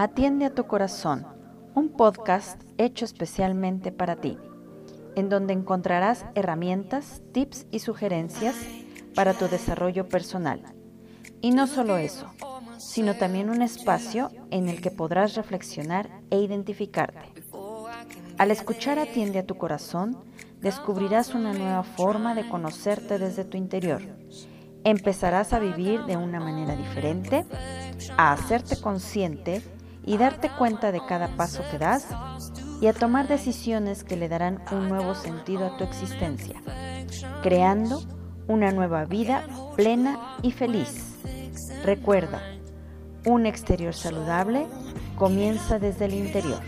Atiende a tu corazón, un podcast hecho especialmente para ti, en donde encontrarás herramientas, tips y sugerencias para tu desarrollo personal. Y no solo eso, sino también un espacio en el que podrás reflexionar e identificarte. Al escuchar Atiende a tu corazón, descubrirás una nueva forma de conocerte desde tu interior. Empezarás a vivir de una manera diferente, a hacerte consciente y darte cuenta de cada paso que das y a tomar decisiones que le darán un nuevo sentido a tu existencia, creando una nueva vida plena y feliz. Recuerda, un exterior saludable comienza desde el interior.